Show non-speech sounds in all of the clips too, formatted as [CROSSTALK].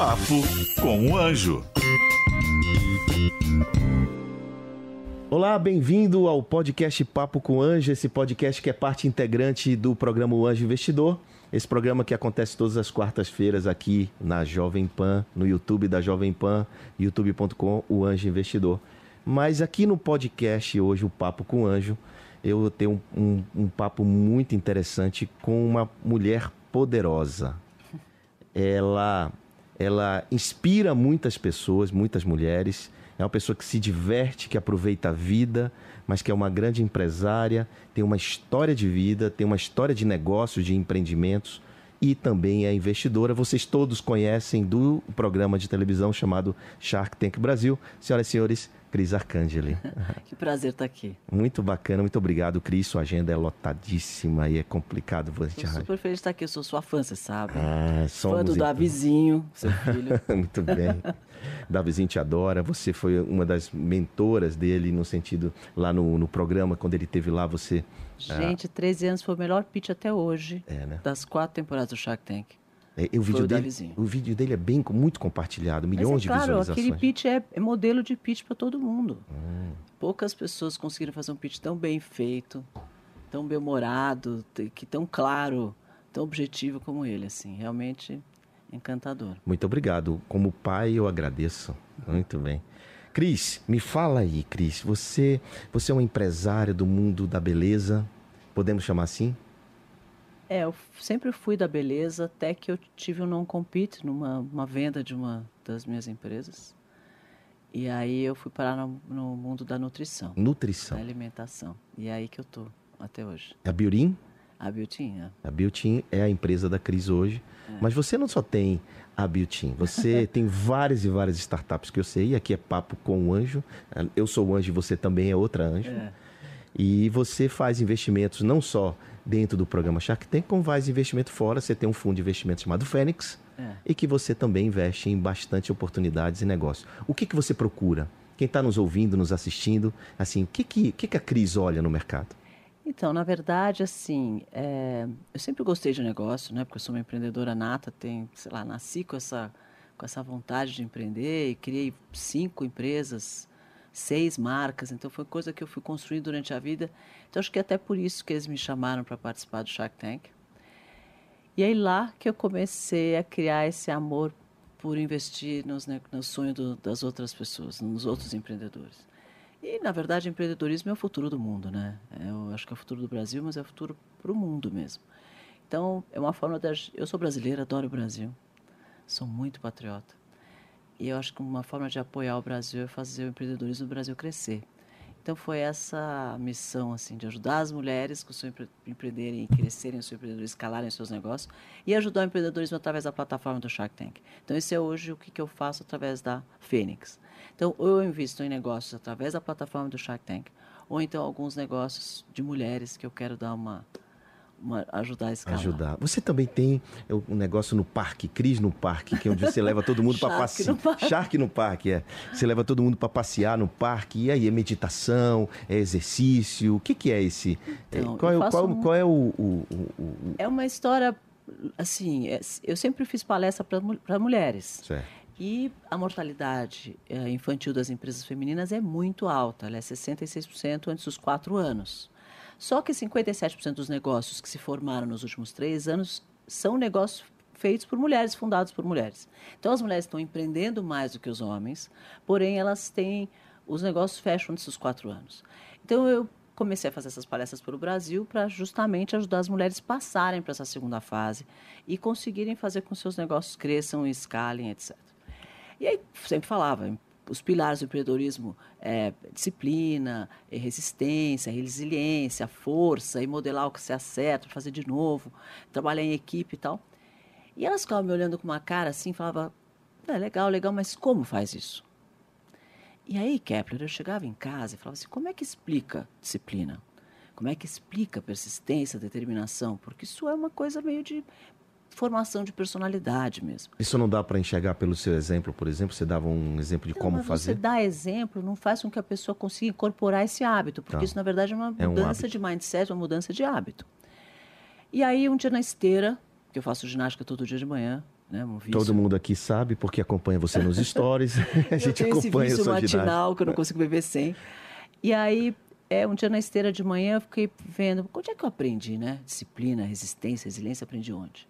Papo com o Anjo. Olá, bem-vindo ao podcast Papo com o Anjo, esse podcast que é parte integrante do programa O Anjo Investidor. Esse programa que acontece todas as quartas-feiras aqui na Jovem Pan, no YouTube da Jovem Pan, youtube.com, o Anjo Investidor. Mas aqui no podcast hoje, o Papo com o Anjo, eu tenho um, um, um papo muito interessante com uma mulher poderosa. Ela, ela inspira muitas pessoas, muitas mulheres. É uma pessoa que se diverte, que aproveita a vida, mas que é uma grande empresária, tem uma história de vida, tem uma história de negócios, de empreendimentos e também é investidora. Vocês todos conhecem do programa de televisão chamado Shark Tank Brasil. Senhoras e senhores, Cris Arcangeli. [LAUGHS] que prazer estar aqui. Muito bacana, muito obrigado, Cris. Sua agenda é lotadíssima e é complicado você Estou super feliz de estar aqui. Eu sou sua fã, você sabe. Ah, somos fã do então. Davizinho, seu [LAUGHS] filho. muito bem. Davizinho te adora. Você foi uma das mentoras dele no sentido lá no, no programa, quando ele teve lá, você. Gente, ah, 13 anos foi o melhor pitch até hoje. É, né? Das quatro temporadas do Shark Tank. É, o, vídeo dele, o vídeo dele é bem muito compartilhado, milhões Mas é, de claro, visualizações. Aquele pitch é, é modelo de pitch para todo mundo. Hum. Poucas pessoas conseguiram fazer um pitch tão bem feito, tão bem humorado, que tão claro, tão objetivo como ele, assim, realmente encantador. Muito obrigado. Como pai, eu agradeço. Muito bem. Cris, me fala aí, Cris. Você, você é um empresário do mundo da beleza, podemos chamar assim? É, eu sempre fui da beleza até que eu tive um non-compete numa uma venda de uma das minhas empresas. E aí eu fui parar no, no mundo da nutrição. Nutrição. Da alimentação. E é aí que eu tô até hoje. A Biorim? A Biotim, é. A Biotim é a empresa da Cris hoje. É. Mas você não só tem a Biotim, você [LAUGHS] tem várias e várias startups que eu sei. Aqui é papo com o anjo. Eu sou o anjo e você também é outra anjo. É. E você faz investimentos não só dentro do programa Shark Tank, como faz investimento fora. Você tem um fundo de investimento chamado Fênix é. e que você também investe em bastante oportunidades e negócios. O que, que você procura? Quem está nos ouvindo, nos assistindo, assim, o que, que, que, que a Cris olha no mercado? Então, na verdade, assim, é, eu sempre gostei de negócio, né? Porque eu sou uma empreendedora nata, tem, sei lá, nasci com essa, com essa vontade de empreender e criei cinco empresas seis marcas, então foi coisa que eu fui construindo durante a vida. Então acho que é até por isso que eles me chamaram para participar do Shark Tank. E aí lá que eu comecei a criar esse amor por investir nos, né, no sonho do, das outras pessoas, nos outros empreendedores. E, na verdade, empreendedorismo é o futuro do mundo, né? É, eu acho que é o futuro do Brasil, mas é o futuro para o mundo mesmo. Então, é uma forma de... Eu sou brasileira, adoro o Brasil. Sou muito patriota. E eu acho que uma forma de apoiar o Brasil é fazer o empreendedorismo do Brasil crescer. Então foi essa missão assim de ajudar as mulheres com o seu empre empreenderem, crescerem o seu empreendedorismo, escalarem os seus negócios e ajudar o empreendedorismo através da plataforma do Shark Tank. Então esse é hoje o que, que eu faço através da Fênix. Então eu invisto em negócios através da plataforma do Shark Tank ou então alguns negócios de mulheres que eu quero dar uma, ajudar a escalar. Ajudar. Você também tem um negócio no parque, Cris no parque, que é onde você leva todo mundo para passear. Shark no parque, é. Você leva todo mundo para passear no parque. E aí, é meditação, é exercício? O que, que é esse? Então, qual, é, qual, um... qual é o, o, o, É uma história, assim, é, eu sempre fiz palestra para mulheres. Certo. E a mortalidade é, infantil das empresas femininas é muito alta, ela é 66% antes dos 4 anos. Só que 57% dos negócios que se formaram nos últimos três anos são negócios feitos por mulheres, fundados por mulheres. Então as mulheres estão empreendendo mais do que os homens, porém elas têm os negócios fecham nesses quatro anos. Então eu comecei a fazer essas palestras pelo Brasil para justamente ajudar as mulheres passarem para essa segunda fase e conseguirem fazer com que seus negócios cresçam, escalem, etc. E aí sempre falava, os pilares do empreendedorismo é disciplina, é resistência, resiliência, força, e modelar o que se acerta, fazer de novo, trabalhar em equipe e tal. E elas ficavam me olhando com uma cara assim, falava, é legal, legal, mas como faz isso? E aí, Kepler, eu chegava em casa e falava assim, como é que explica disciplina? Como é que explica persistência, determinação? Porque isso é uma coisa meio de formação de personalidade mesmo. Isso não dá para enxergar pelo seu exemplo, por exemplo? Você dava um exemplo de Não, como fazer? Você dá exemplo, não faz com que a pessoa consiga incorporar esse hábito, porque Tá. isso, na verdade, é uma É um mudança de mindset, uma mudança de hábito. E aí, um dia na esteira, que eu faço ginástica todo dia de manhã, né? Um. Todo mundo aqui sabe, porque acompanha você nos [LAUGHS] stories. [LAUGHS] a eu gente tenho esse acompanha a vício sua ginástica. matinal que eu não consigo beber sem. E aí, é, um dia na esteira de manhã, eu fiquei vendo, onde é que eu aprendi, né? Disciplina, resistência, resiliência, aprendi onde?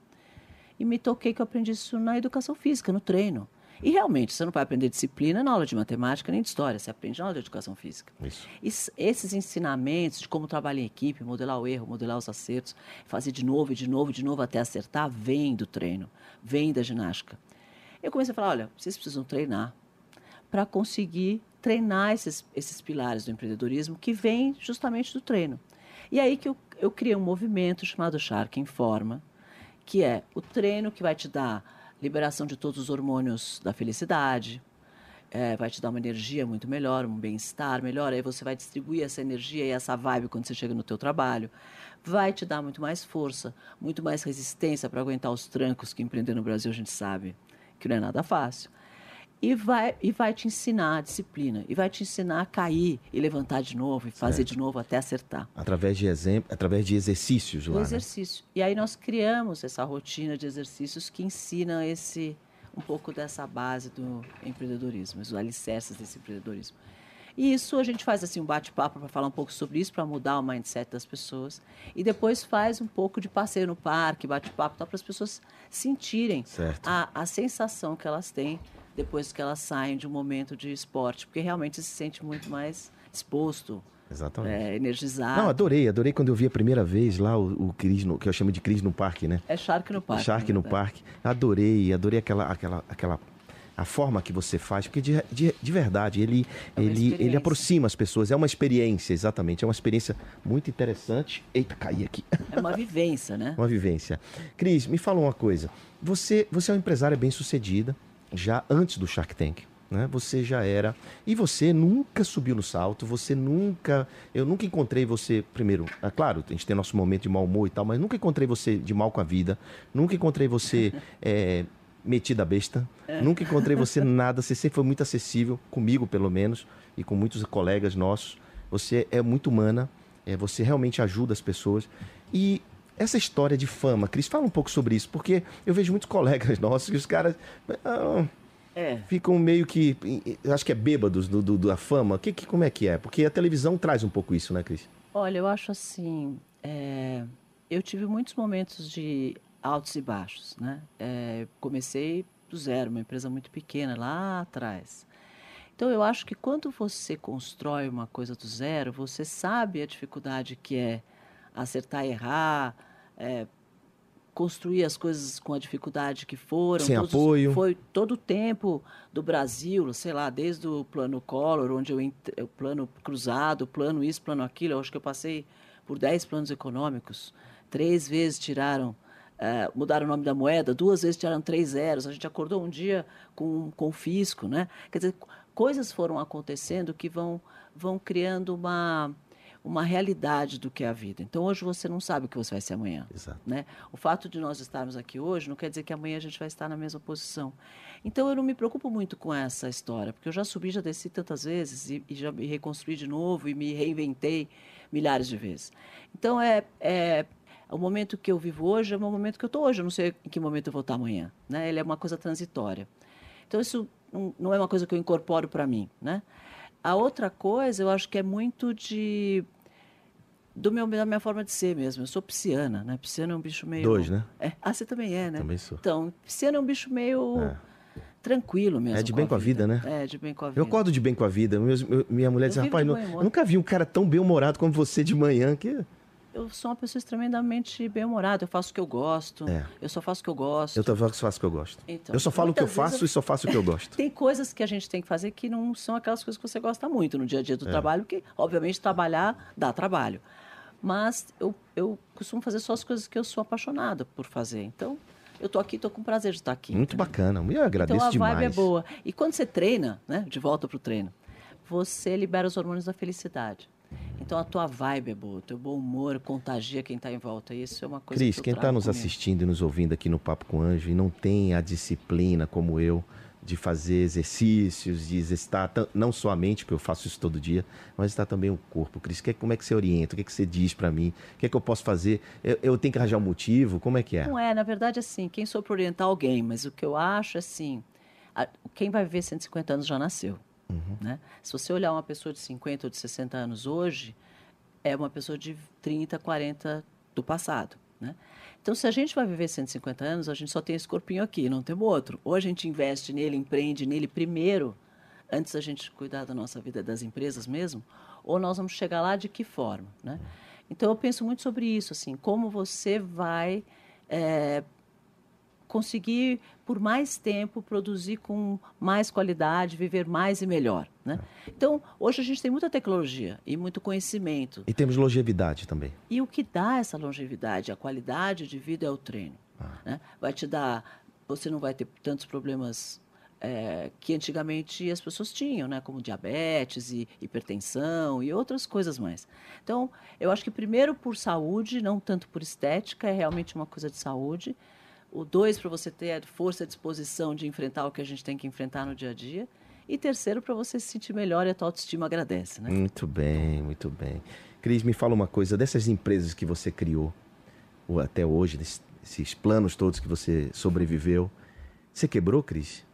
E me toquei que eu aprendi isso na educação física, no treino. E realmente, você não vai aprender disciplina na aula de matemática nem de história, você aprende na aula de educação física. Isso. Es- Esses ensinamentos de como trabalhar em equipe, modelar o erro, modelar os acertos, fazer de novo, e de novo, e de novo até acertar, vem do treino, vem da ginástica. Eu comecei a falar, olha, vocês precisam treinar para conseguir treinar esses, esses pilares do empreendedorismo que vêm justamente do treino. E aí que eu, eu criei um movimento chamado Shark em Forma, que é o treino que vai te dar liberação de todos os hormônios da felicidade, é, vai te dar uma energia muito melhor, um bem-estar melhor, aí você vai distribuir essa energia e essa vibe quando você chega no teu trabalho, vai te dar muito mais força, muito mais resistência para aguentar os trancos que empreender no Brasil a gente sabe que não é nada fácil. E vai, e vai te ensinar a disciplina, e vai te ensinar a cair e levantar de novo, e fazer de novo até acertar. Através de exemplo, através de exercícios lá. né? exercício. E aí nós criamos essa rotina de exercícios que ensina esse um pouco dessa base do empreendedorismo, os alicerces desse empreendedorismo. E isso a gente faz assim um bate-papo para falar um pouco sobre isso, para mudar o mindset das pessoas. E depois faz um pouco de passeio no parque, bate-papo, para as pessoas sentirem Certo. a, a sensação que elas têm depois que elas saem de um momento de esporte, porque realmente se sente muito mais disposto, Exatamente. é, energizado. Não, adorei, adorei quando eu vi a primeira vez lá o, o Cris, no- que eu chamo de Cris no Parque, né? É Shark no parque. Shark no verdade. Parque. Adorei, adorei aquela, aquela, aquela a forma que você faz, porque de, de, de verdade ele, É ele, ele aproxima as pessoas. É uma experiência, exatamente. É uma experiência muito interessante. Eita, caí aqui. É uma vivência, né? [LAUGHS] uma vivência. Cris, me fala uma coisa. Você, você é uma empresária bem sucedida, já antes do Shark Tank. Né? Você já era. E você nunca subiu no salto, você nunca. Eu nunca encontrei você. Primeiro, é claro, a gente tem nosso momento de mau humor e tal, mas nunca encontrei você de mal com a vida. Nunca encontrei você [LAUGHS] é, metida besta. Nunca encontrei você nada. Você sempre foi muito acessível, comigo pelo menos, e com muitos colegas nossos. Você é muito humana, é, você realmente ajuda as pessoas. E essa história de fama, Cris, fala um pouco sobre isso, porque eu vejo muitos [LAUGHS] colegas nossos que os caras ah, É. ficam meio que, acho que é bêbados do, do- da fama. Que, que, como é que é? Porque a televisão traz um pouco isso, né, Cris? Olha, eu acho assim, é, eu tive muitos momentos de altos e baixos, né? É, comecei do zero, uma empresa muito pequena lá atrás. Então eu acho que quando você constrói uma coisa do zero, você sabe a dificuldade que é acertar, errar, é, construir as coisas com a dificuldade que foram. Sem todos os- apoio. Foi todo o tempo do Brasil, sei lá, desde o plano Collor, onde eu o plano cruzado, plano isso, plano aquilo. Eu acho que eu passei por 10 planos econômicos. Três vezes tiraram, eh, mudaram o nome da moeda, duas vezes tiraram três zeros. A gente acordou um dia com, com o fisco, né? Quer dizer, coisas foram acontecendo que vão, vão criando uma, uma realidade do que é a vida. Então, hoje você não sabe o que você vai ser amanhã. Exato. Né? O fato de nós estarmos aqui hoje não quer dizer que amanhã a gente vai estar na mesma posição. Então eu não me preocupo muito com essa história, porque eu já subi, já desci tantas vezes e, e já me reconstruí de novo e me reinventei milhares de vezes. Então é, é o momento que eu vivo hoje é o momento que eu estou hoje. Eu não sei em que momento eu vou estar amanhã. Né? Ele é uma coisa transitória. Então isso não, não é uma coisa que eu incorporo para mim, né? A outra coisa, eu acho que é muito de do meu da minha forma de ser mesmo. Eu sou pisciana, né? Pisciano é um bicho meio Dois, né? É. Ah, você também é, né? Também sou. Então, pisciano é um bicho meio É. tranquilo mesmo. É de bem com a vida, né? É, de bem com a vida. Eu acordo de bem com a vida. Meus- minha mulher diz, vivo rapaz, de não- bom humor." eu nunca vi um cara tão bem-humorado como você de manhã. Que... Eu sou uma pessoa extremamente bem-humorada. Eu faço o que eu gosto. É. Eu só faço o que eu gosto. Eu só faço o que eu gosto. Então, eu só falo o que eu faço eu- e só faço o que eu gosto. [LAUGHS] Tem coisas que a gente tem que fazer que não são aquelas coisas que você gosta muito no dia a dia É. do trabalho, porque, obviamente, trabalhar dá trabalho. Mas eu, eu costumo fazer só as coisas que eu sou apaixonada por fazer. Então, eu tô aqui, tô com prazer de estar aqui. Muito entendeu? bacana. Eu agradeço Então a demais. vibe é boa. E quando você treina, né, de volta pro treino, você libera os hormônios da felicidade. Então a tua vibe é boa, o teu bom humor contagia quem está em volta. Isso é uma coisa Cris, que quem está nos comigo. assistindo e nos ouvindo aqui no Papo com Anjo e não tem a disciplina como eu de fazer exercícios, de exercitar não só a mente, porque eu faço isso todo dia, mas está também o corpo. Cris, que- como é que você orienta? O que, é que você diz para mim? O que é que eu posso fazer? Eu, eu tenho que arranjar um motivo? Como é que é? Não é, na verdade, assim, quem sou para orientar alguém, mas o que eu acho, assim, a- quem vai viver 150 anos já nasceu. Né? Se você olhar uma pessoa de 50 ou de 60 anos hoje, é uma pessoa de 30, 40 do passado. Né? Então, se a gente vai viver 150 anos, a gente só tem esse corpinho aqui, não temos outro. Ou a gente investe nele, empreende nele primeiro, antes da gente cuidar da nossa vida, das empresas mesmo, ou nós vamos chegar lá de que forma, né? Então eu penso muito sobre isso, assim, como você vai eh, conseguir por mais tempo produzir com mais qualidade, viver mais e melhor, né? Então hoje a gente tem muita tecnologia e muito conhecimento E temos longevidade também. e o que dá essa longevidade, a qualidade de vida é o treino. né? Vai te dar. Você não vai ter tantos problemas é, que antigamente as pessoas tinham, né? como diabetes e hipertensão e outras coisas mais. Então, eu acho que primeiro por saúde, não tanto por estética, é realmente uma coisa de saúde. O dois, para você ter a força e a disposição de enfrentar o que a gente tem que enfrentar no dia a dia. E terceiro, para você se sentir melhor e a tua autoestima agradece. Né? Muito bem, muito bem. Cris, me fala uma coisa, dessas empresas que você criou ou até hoje, desse- esses planos todos que você sobreviveu, você quebrou, Cris?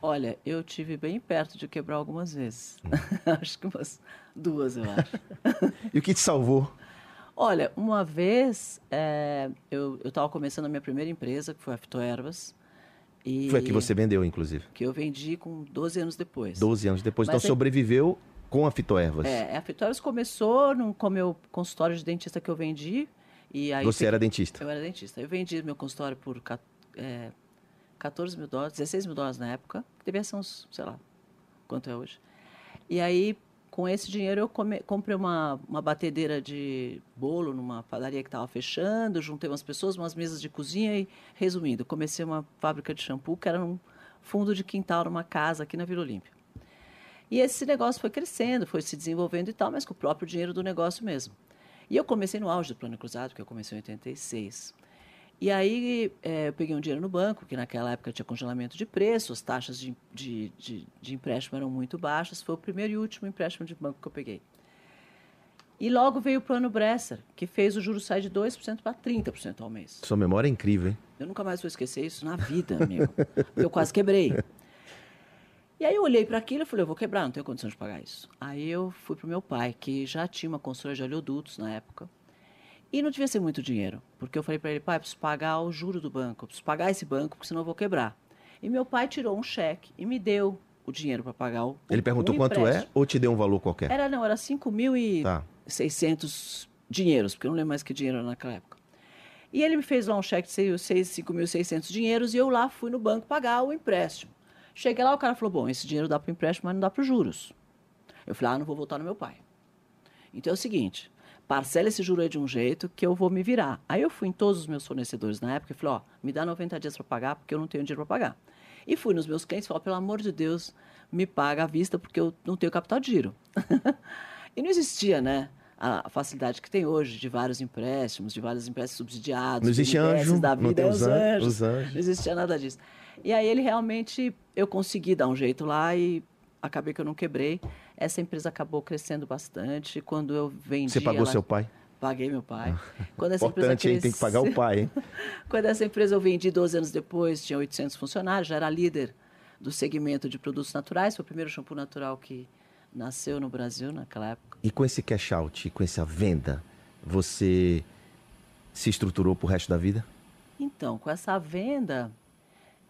Olha, eu tive bem perto de quebrar algumas vezes. [LAUGHS] acho que umas duas, eu acho. [LAUGHS] E o que te salvou? Olha, uma vez é, eu estava começando a minha primeira empresa, que foi a Fitoervas. E Foi a que você vendeu, inclusive. Que eu vendi com 12 anos depois. 12 anos depois. Mas então é- sobreviveu com a fitoervas. É, a Fitoervas começou no, com o meu consultório de dentista que eu vendi. E aí Você era dentista. Eu era dentista. Eu vendi meu consultório por é, 14 mil dólares, 16 mil dólares na época. Devia ser uns, sei lá, quanto é hoje. E aí, com esse dinheiro, eu come- comprei uma, uma batedeira de bolo numa padaria que estava fechando, juntei umas pessoas, umas mesas de cozinha e, resumindo, comecei uma fábrica de shampoo que era num fundo de quintal, numa casa aqui na Vila Olímpia. E esse negócio foi crescendo, foi se desenvolvendo e tal, mas com o próprio dinheiro do negócio mesmo. E eu comecei no auge do Plano Cruzado, que eu comecei em 86. E aí eh, eu peguei um dinheiro no banco, que naquela época tinha congelamento de preço, as taxas de, de, de, de empréstimo eram muito baixas. Foi o primeiro e último empréstimo de banco que eu peguei. E logo veio o Plano Bresser, que fez o juro sair de 2% para 30% ao mês. Sua memória é incrível, hein? Eu nunca mais vou esquecer isso na vida, amigo. Eu quase quebrei. E aí eu olhei para aquilo e falei, eu vou quebrar, não tenho condição de pagar isso. Aí eu fui pro meu pai, que já tinha uma consultora de oleodutos na época. E não devia ser muito dinheiro, porque eu falei para ele, pai, eu preciso pagar o juro do banco, eu preciso pagar esse banco, porque senão eu vou quebrar. E meu pai tirou um cheque e me deu o dinheiro para pagar o Ele perguntou quanto é ou te deu um valor qualquer? Era, não, era 5 mil e Tá. 600 dinheiros, porque eu não lembro mais que dinheiro era naquela época. E ele me fez lá um cheque de 5.600 dinheiros e eu lá fui no banco pagar o empréstimo. Cheguei lá, o cara falou, bom, esse dinheiro dá para o empréstimo, mas não dá para os juros. Eu falei, ah, não vou voltar no meu pai. Então é o seguinte, parcela esse juro de um jeito que eu vou me virar. Aí eu fui em todos os meus fornecedores na época e falei, ó, me dá 90 dias para pagar, porque eu não tenho dinheiro para pagar. E fui nos meus clientes e falei, pelo amor de Deus, me paga à vista, porque eu não tenho capital de giro. [LAUGHS] e não existia, né? A facilidade que tem hoje de vários empréstimos, de vários empréstimos subsidiados. Não existe anjo, da não vida, tem é os os an- anjos. os anjos. Não existia nada disso. E aí ele realmente, eu consegui dar um jeito lá e acabei que eu não quebrei. Essa empresa acabou crescendo bastante. Quando eu vendi. Você pagou ela- seu pai? Paguei meu pai. [LAUGHS] Quando essa empresa Importante, hein? Tem que pagar o pai, hein? [LAUGHS] Quando essa empresa eu vendi 12 anos depois, tinha 800 funcionários, já era líder do segmento de produtos naturais. Foi o primeiro shampoo natural que nasceu no Brasil naquela época. E com esse cash out, com essa venda, você se estruturou pro resto da vida? Então, com essa venda,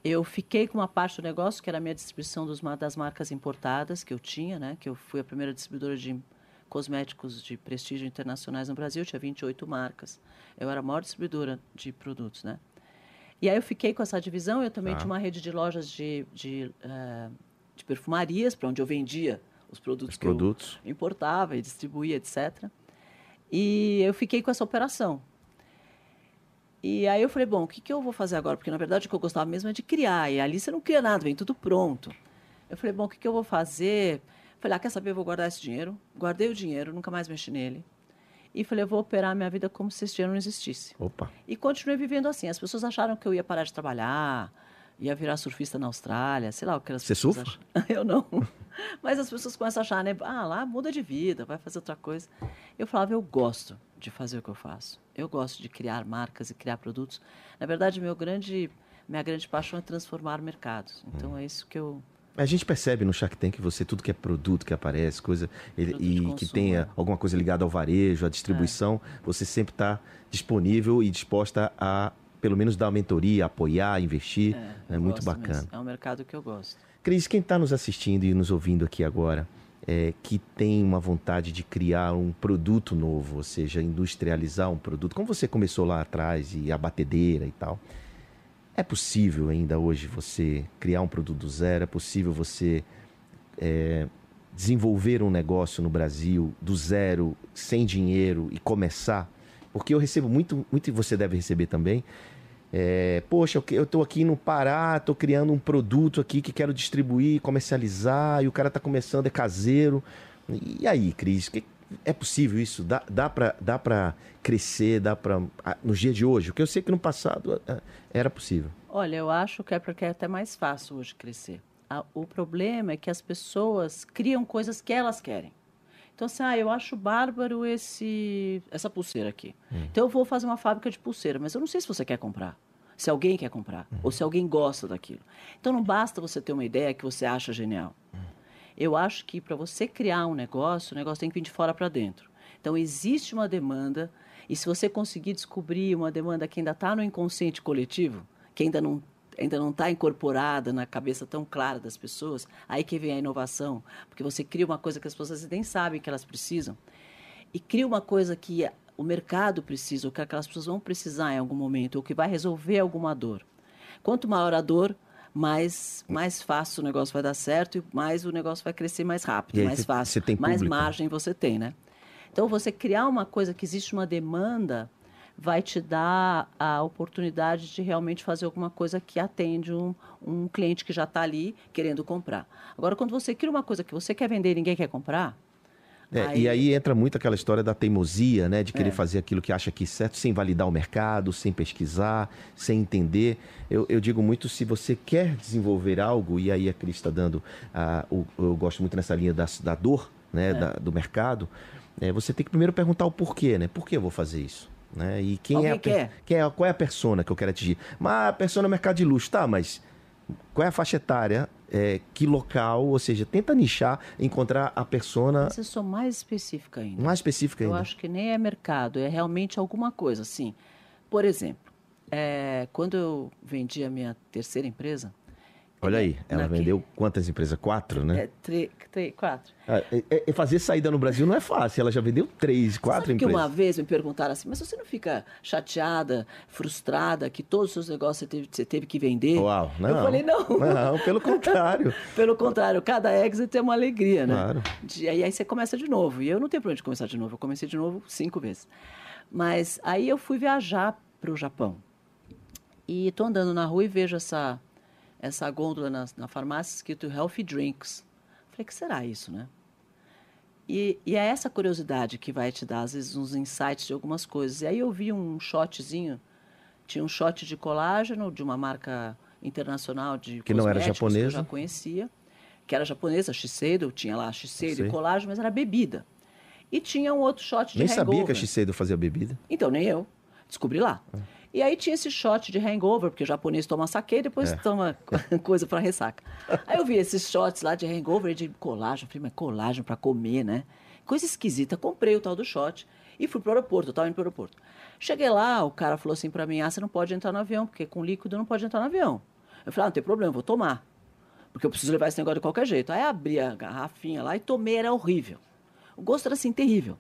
eu fiquei com uma parte do negócio, que era a minha distribuição dos, das marcas importadas que eu tinha, né? Que eu fui a primeira distribuidora de cosméticos de prestígio internacionais no Brasil, tinha 28 marcas. Eu era a maior distribuidora de produtos, né? E aí eu fiquei com essa divisão, eu também Tá. tinha uma rede de lojas de, de, eh, de perfumarias, para onde eu vendia os produtos Os que eu produtos. importava e distribuía, etc. E eu fiquei com essa operação. E aí eu falei, bom, o que, que eu vou fazer agora? Porque, na verdade, o que eu gostava mesmo é de criar. E ali você não cria nada, vem tudo pronto. Eu falei, bom, o que, que eu vou fazer? Falei, ah, quer saber, eu vou guardar esse dinheiro. Guardei o dinheiro, nunca mais mexi nele. E falei, eu vou operar minha vida como se esse dinheiro não existisse. Opa. E continuei vivendo assim. As pessoas acharam que eu ia parar de trabalhar, ia virar surfista na Austrália, sei lá o que elas Você surfa? Acham. [LAUGHS] Eu não. [LAUGHS] Mas as pessoas começam a achar, né? Ah, lá muda de vida, vai fazer outra coisa. Eu falava, eu gosto de fazer o que eu faço. Eu gosto de criar marcas e criar produtos. Na verdade, meu grande, minha grande paixão é transformar mercados. Então é isso que eu A gente percebe no Shark Tank você tudo que é produto que aparece, coisa ele- e que consumo, tenha é. alguma coisa ligada ao varejo, à distribuição, você sempre está disponível e disposta a pelo menos dar mentoria, apoiar, investir. É, eu muito bacana. mesmo. É um mercado que eu gosto. Cris, quem está nos assistindo e nos ouvindo aqui agora, é, que tem uma vontade de criar um produto novo, ou seja, industrializar um produto, como você começou lá atrás e a batedeira e tal, é possível ainda hoje você criar um produto do zero? É possível você é, desenvolver um negócio no Brasil do zero, sem dinheiro e começar? Porque eu recebo muito, muito e você deve receber também. É, poxa, eu estou aqui no Pará, estou criando um produto aqui que quero distribuir, comercializar, e o cara está começando, é caseiro. E aí, Cris, que- é possível isso? Dá, dá para dá crescer, dá para nos dias de hoje? Porque eu sei que no passado era possível. Olha, eu acho que é porque é até mais fácil hoje crescer. O problema é que as pessoas criam coisas que elas querem. Então, assim, ah, eu acho bárbaro esse, essa pulseira aqui. Então, eu vou fazer uma fábrica de pulseira, mas eu não sei se você quer comprar. Se alguém quer comprar, ou se alguém gosta daquilo. Então, não basta você ter uma ideia que você acha genial. Eu acho que para você criar um negócio, o negócio tem que vir de fora para dentro. Então, existe uma demanda, e se você conseguir descobrir uma demanda que ainda está no inconsciente coletivo, que ainda não ainda não está incorporada na cabeça tão clara das pessoas, aí que vem a inovação, porque você cria uma coisa que as pessoas nem sabem que elas precisam, e cria uma coisa que o mercado precisa, ou que aquelas pessoas vão precisar em algum momento, ou que vai resolver alguma dor. Quanto maior a dor, mais, mais fácil o negócio vai dar certo e mais o negócio vai crescer mais rápido, E mais você- fácil, tem mais público. margem você tem, né? Então, você criar uma coisa que existe uma demanda vai te dar a oportunidade de realmente fazer alguma coisa que atende um, um cliente que já está ali querendo comprar. Agora, quando você cria uma coisa que você quer vender e ninguém quer comprar, É, E aí entra muito aquela história da teimosia, né? De querer fazer aquilo que acha que é certo, sem validar o mercado, sem pesquisar, sem entender. Eu, eu digo muito, se você quer desenvolver algo, e aí a Cris está dando, o- eu gosto muito nessa linha da, da dor, né? Da- do mercado, é, você tem que primeiro perguntar o porquê, né? Por que eu vou fazer isso? Né? E quem é, Alguém a, per- quer? quem é qual é a persona que eu quero atingir? Mas a persona é mercado de luxo, tá, mas qual é a faixa etária? É, que local? Ou seja, tenta nichar, encontrar a persona mas eu sou mais específica ainda. mais específica Eu ainda. acho que nem é mercado, é realmente alguma coisa. Assim, por exemplo, é, quando eu vendi a minha terceira empresa, Olha aí, ela naquele- vendeu quantas empresas? Quatro, né? é, tre- quatro. Ah, é- é fazer saída no Brasil não é fácil. Ela já vendeu três, quatro Sabe empresas. uma vez me perguntaram assim, mas você não fica chateada, frustrada, que todos os seus negócios você teve, você teve que vender? Uau, não. Eu falei, não. Não, pelo contrário. [LAUGHS] Pelo contrário, cada exit é uma alegria, né? Claro. De- aí, aí você começa de novo. E eu não tenho pra onde começar de novo. Eu comecei de novo cinco vezes. Mas aí eu fui viajar para o Japão. E estou andando na rua e vejo essa, essa gôndola na, na farmácia escrito Healthy Drinks. Falei, que será isso, né? E, e é essa curiosidade que vai te dar, às vezes, uns insights de algumas coisas. E aí eu vi um shotzinho, tinha um shot de colágeno de uma marca internacional de Que não era japonesa. Que eu já conhecia, que era japonesa, Shiseido, tinha lá Shiseido Sei. e colágeno, mas era bebida. E tinha um outro shot de Nem sabia que a hangover. Shiseido fazia bebida. Então, nem eu. Descobri lá. E aí tinha esse shot de hangover, porque o japonês toma saque e depois É. toma [LAUGHS] coisa para ressaca. Aí eu vi esses shots lá de hangover e de colágeno. Falei, mas colágeno para comer, né? Coisa esquisita. Comprei o tal do shot e fui pro aeroporto. Eu tava indo pro aeroporto. Cheguei lá, o cara falou assim para mim, ah, você não pode entrar no avião, porque com líquido não pode entrar no avião. Eu falei, ah, não tem problema, vou tomar. Porque eu preciso levar esse negócio de qualquer jeito. Aí abri a garrafinha lá e tomei, era horrível. O gosto era assim, terrível.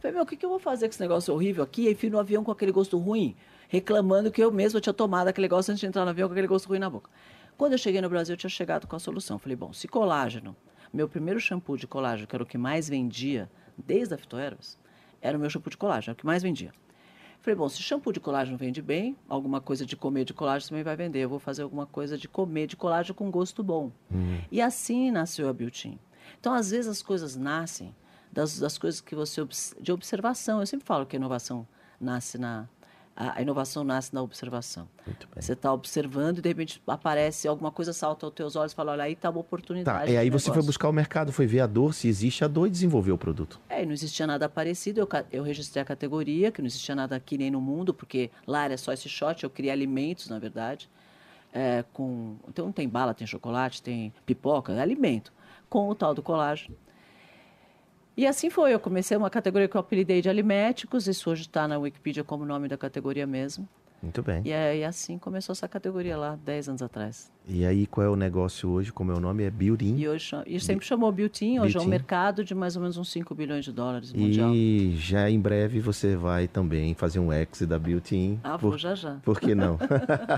Falei, meu, o que, que eu vou fazer com esse negócio horrível aqui? E fui no avião com aquele gosto ruim, reclamando que eu mesma tinha tomado aquele negócio antes de entrar no avião com aquele gosto ruim na boca. Quando eu cheguei no Brasil, eu tinha chegado com a solução. Falei, bom, se colágeno, meu primeiro shampoo de colágeno, que era o que mais vendia desde a Fitoeros, era o meu shampoo de colágeno, era o que mais vendia. Falei, bom, se shampoo de colágeno vende bem, alguma coisa de comer de colágeno também vai vender. Eu vou fazer alguma coisa de comer de colágeno com gosto bom. E assim nasceu a Beauty. Então, às vezes, as coisas nascem das, das coisas que você... de observação. Eu sempre falo que a inovação nasce na... A inovação nasce na observação. Você está observando e, de repente, aparece alguma coisa, salta aos teus olhos e fala, olha, aí está uma oportunidade Tá, e aí você foi buscar o mercado, foi ver a dor, se existe a dor e desenvolveu o produto. É, e não existia nada parecido. Eu, eu registrei a categoria, que não existia nada aqui nem no mundo, porque lá era só esse shot. Eu criei alimentos, na verdade. É, com, então, tem bala, tem chocolate, tem pipoca, é alimento. Com o tal do colágeno. E assim foi. Eu comecei uma categoria que eu apelidei de aliméticos. Isso hoje está na Wikipedia como nome da categoria mesmo. Muito bem. E aí, assim começou essa categoria lá, 10 anos atrás. E aí, qual é o negócio hoje? Como é o nome? É Building. E hoje e sempre chamou Beauty. Hoje é um mercado de mais ou menos uns 5 bilhões de dólares mundial. E já em breve você vai também fazer um exit da Built-in. Ah, vou já já. Por que não?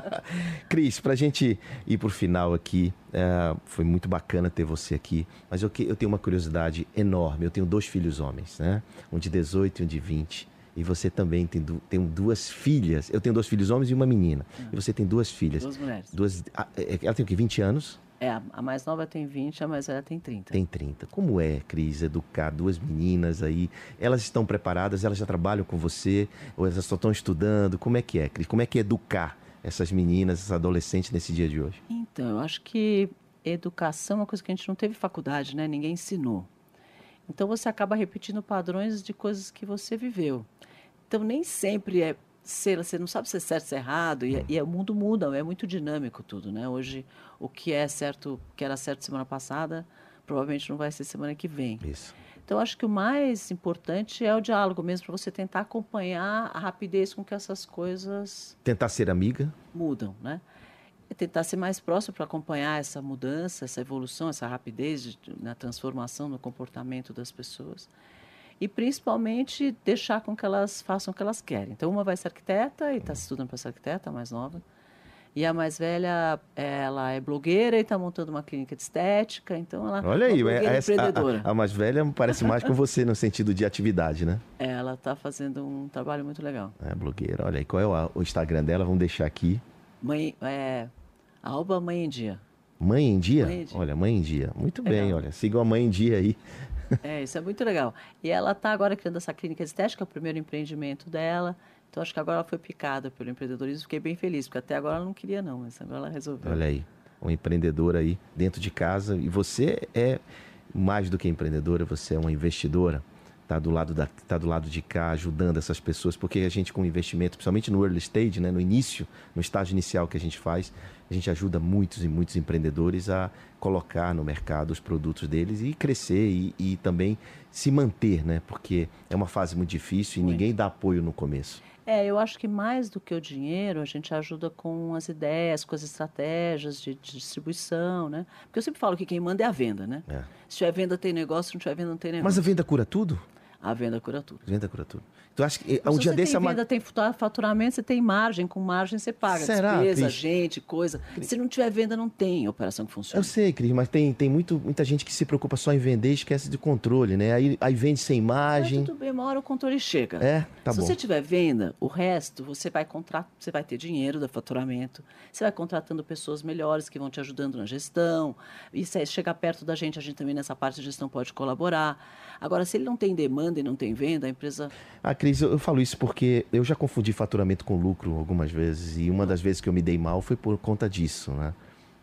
[LAUGHS] Cris, pra gente ir pro final aqui, é, foi muito bacana ter você aqui, mas eu, eu tenho uma curiosidade enorme. Eu tenho dois filhos homens, né? Um de 18 e um de 20. E você também tem, du- tem duas filhas. Eu tenho dois filhos homens e uma menina. E você tem duas filhas. Duas mulheres. Duas, ah, é- ela tem o quê? 20 anos? É, a a mais nova tem 20, a mais velha tem 30. Tem 30. Como é, Cris, educar duas meninas aí? Elas estão preparadas? Elas já trabalham com você? Ou elas só estão estudando? Como é que é, Cris? Como é que é educar essas meninas, essas adolescentes nesse dia de hoje? Então, eu acho que educação é uma coisa que a gente não teve faculdade, né? Ninguém ensinou. Então, você acaba repetindo padrões de coisas que você viveu. Então, nem sempre é ser, você não sabe se é certo, se é errado, e, e o mundo muda, é muito dinâmico tudo, né? Hoje, o que é certo, que era certo semana passada, provavelmente não vai ser semana que vem. Isso. Então, acho que o mais importante é o diálogo mesmo, para você tentar acompanhar a rapidez com que essas coisas Tentar ser amiga? mudam, né? E tentar ser mais próximo para acompanhar essa mudança, essa evolução, essa rapidez de- na transformação no comportamento das pessoas. E principalmente deixar com que elas façam o que elas querem. Então, uma vai ser arquiteta e está estudando para ser arquiteta, a mais nova. E a mais velha, ela é blogueira e está montando uma clínica de estética. Então, ela Olha é aí, a, a- a mais velha parece mais com você no sentido de atividade, né? Ela está fazendo um trabalho muito legal. É, blogueira. Olha aí, qual é o, o Instagram dela? Vamos deixar aqui. Mãe, é, arroba Mãe em Dia. Mãe em Dia? Mãe em Dia. Olha, Mãe em Dia. Muito Legal. bem, olha. Sigam a Mãe em Dia aí. É, isso é muito legal. E ela está agora criando essa clínica estética, é o primeiro empreendimento dela. Então, acho que agora ela foi picada pelo empreendedorismo. Fiquei bem feliz, porque até agora ela não queria, não, mas agora ela resolveu. Olha aí, uma empreendedora aí dentro de casa. E você é mais do que empreendedora, você é uma investidora. Tá do lado da, tá do lado de cá, ajudando essas pessoas, porque a gente com investimento, principalmente no early stage, né, no início, no estágio inicial que a gente faz, a gente ajuda muitos e muitos empreendedores a colocar no mercado os produtos deles e crescer e, e também se manter, né? Porque é uma fase muito difícil e Muito. ninguém dá apoio no começo. É, eu acho que mais do que o dinheiro, a gente ajuda com as ideias, com as estratégias de, de distribuição, né? Porque eu sempre falo que quem manda é a venda, né? É. Se tiver venda, tem negócio. Se não tiver venda, não tem Mas negócio. a venda cura tudo? A venda cura tudo. Venda cura tudo. Tu acha que Mas um se dia desse tem a ma- venda, tem faturamento, você tem margem. Com margem você paga Será, despesa, Cris? gente, coisa. Se não tiver venda, não tem operação que funcione. Eu sei, Cris, mas tem, tem muito, muita gente que se preocupa só em vender e esquece de controle, né? Aí, aí vende sem Mas imagem. tudo bem, uma hora o controle chega. É, tá Se bom. você tiver venda, o resto você vai contratar, você vai ter dinheiro do faturamento, você vai contratando pessoas melhores que vão te ajudando na gestão. E se chegar perto da gente, a gente também nessa parte de gestão pode colaborar. Agora, se ele não tem demanda e não tem venda, a empresa Ah, Cris, eu, eu falo isso porque eu já confundi faturamento com lucro algumas vezes. E uma das vezes que eu me dei mal foi por conta disso, né?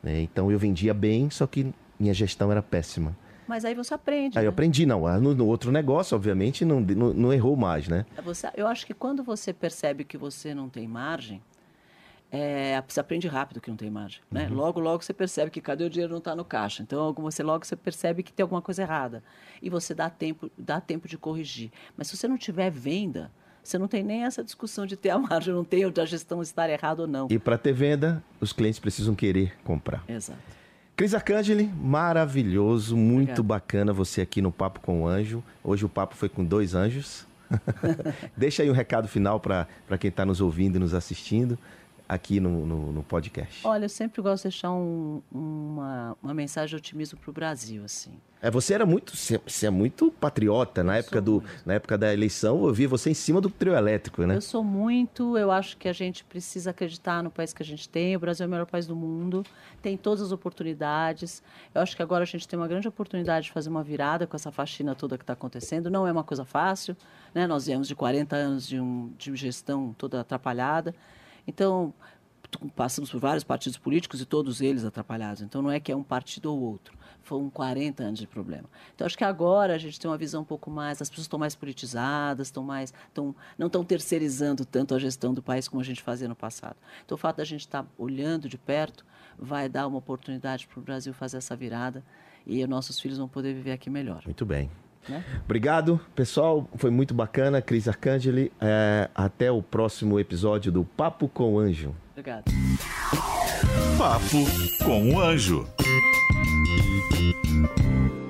É, então eu vendia bem, só que minha gestão era péssima. Mas aí você aprende. Aí eu né? aprendi, não. ah, No, no outro negócio, obviamente, não, não, não errou mais, né? Você- eu acho que quando você percebe que você não tem margem, é, você aprende rápido que não tem margem. Né? Uhum. Logo, logo você percebe que cadê o dinheiro não está no caixa. Então, você logo você percebe que tem alguma coisa errada. E você dá tempo, dá tempo de corrigir. Mas se você não tiver venda, você não tem nem essa discussão de ter a [LAUGHS] margem, não tem, ou da gestão estar errada ou não. E para ter venda, os clientes precisam querer comprar. Exato. Cris Arcangeli, maravilhoso, muito Obrigada. bacana você aqui no Papo com o Anjo. Hoje o papo foi com dois anjos. [LAUGHS] Deixa aí um recado final para quem está nos ouvindo e nos assistindo. Aqui no, no, no podcast? Olha, eu sempre gosto de deixar um, uma, uma mensagem de otimismo para o Brasil, assim. É, você era muito, você é muito patriota na época do, muito. na época da eleição. Eu vi você em cima do trio elétrico, né? Eu sou muito. Eu acho que a gente precisa acreditar no país que a gente tem. O Brasil é o melhor país do mundo. Tem todas as oportunidades. Eu acho que agora a gente tem uma grande oportunidade de fazer uma virada com essa faxina toda que está acontecendo. Não é uma coisa fácil, né? Nós viemos de 40 anos de, um, de gestão toda atrapalhada. Então passamos por vários partidos políticos e todos eles atrapalhados. Então não é que é um partido ou outro foram 40 anos de problema. Então, acho que agora a gente tem uma visão um pouco mais, as pessoas estão mais politizadas, estão mais, estão, não estão terceirizando tanto a gestão do país como a gente fazia no passado. Então, o fato da gente estar tá olhando de perto vai dar uma oportunidade para o Brasil fazer essa virada e nossos filhos vão poder viver aqui melhor. Muito bem. Né? Obrigado, pessoal. Foi muito bacana. Cris Arcangeli. É, até o próximo episódio do Papo com o Anjo. Obrigado. Papo com o Anjo. Thank you.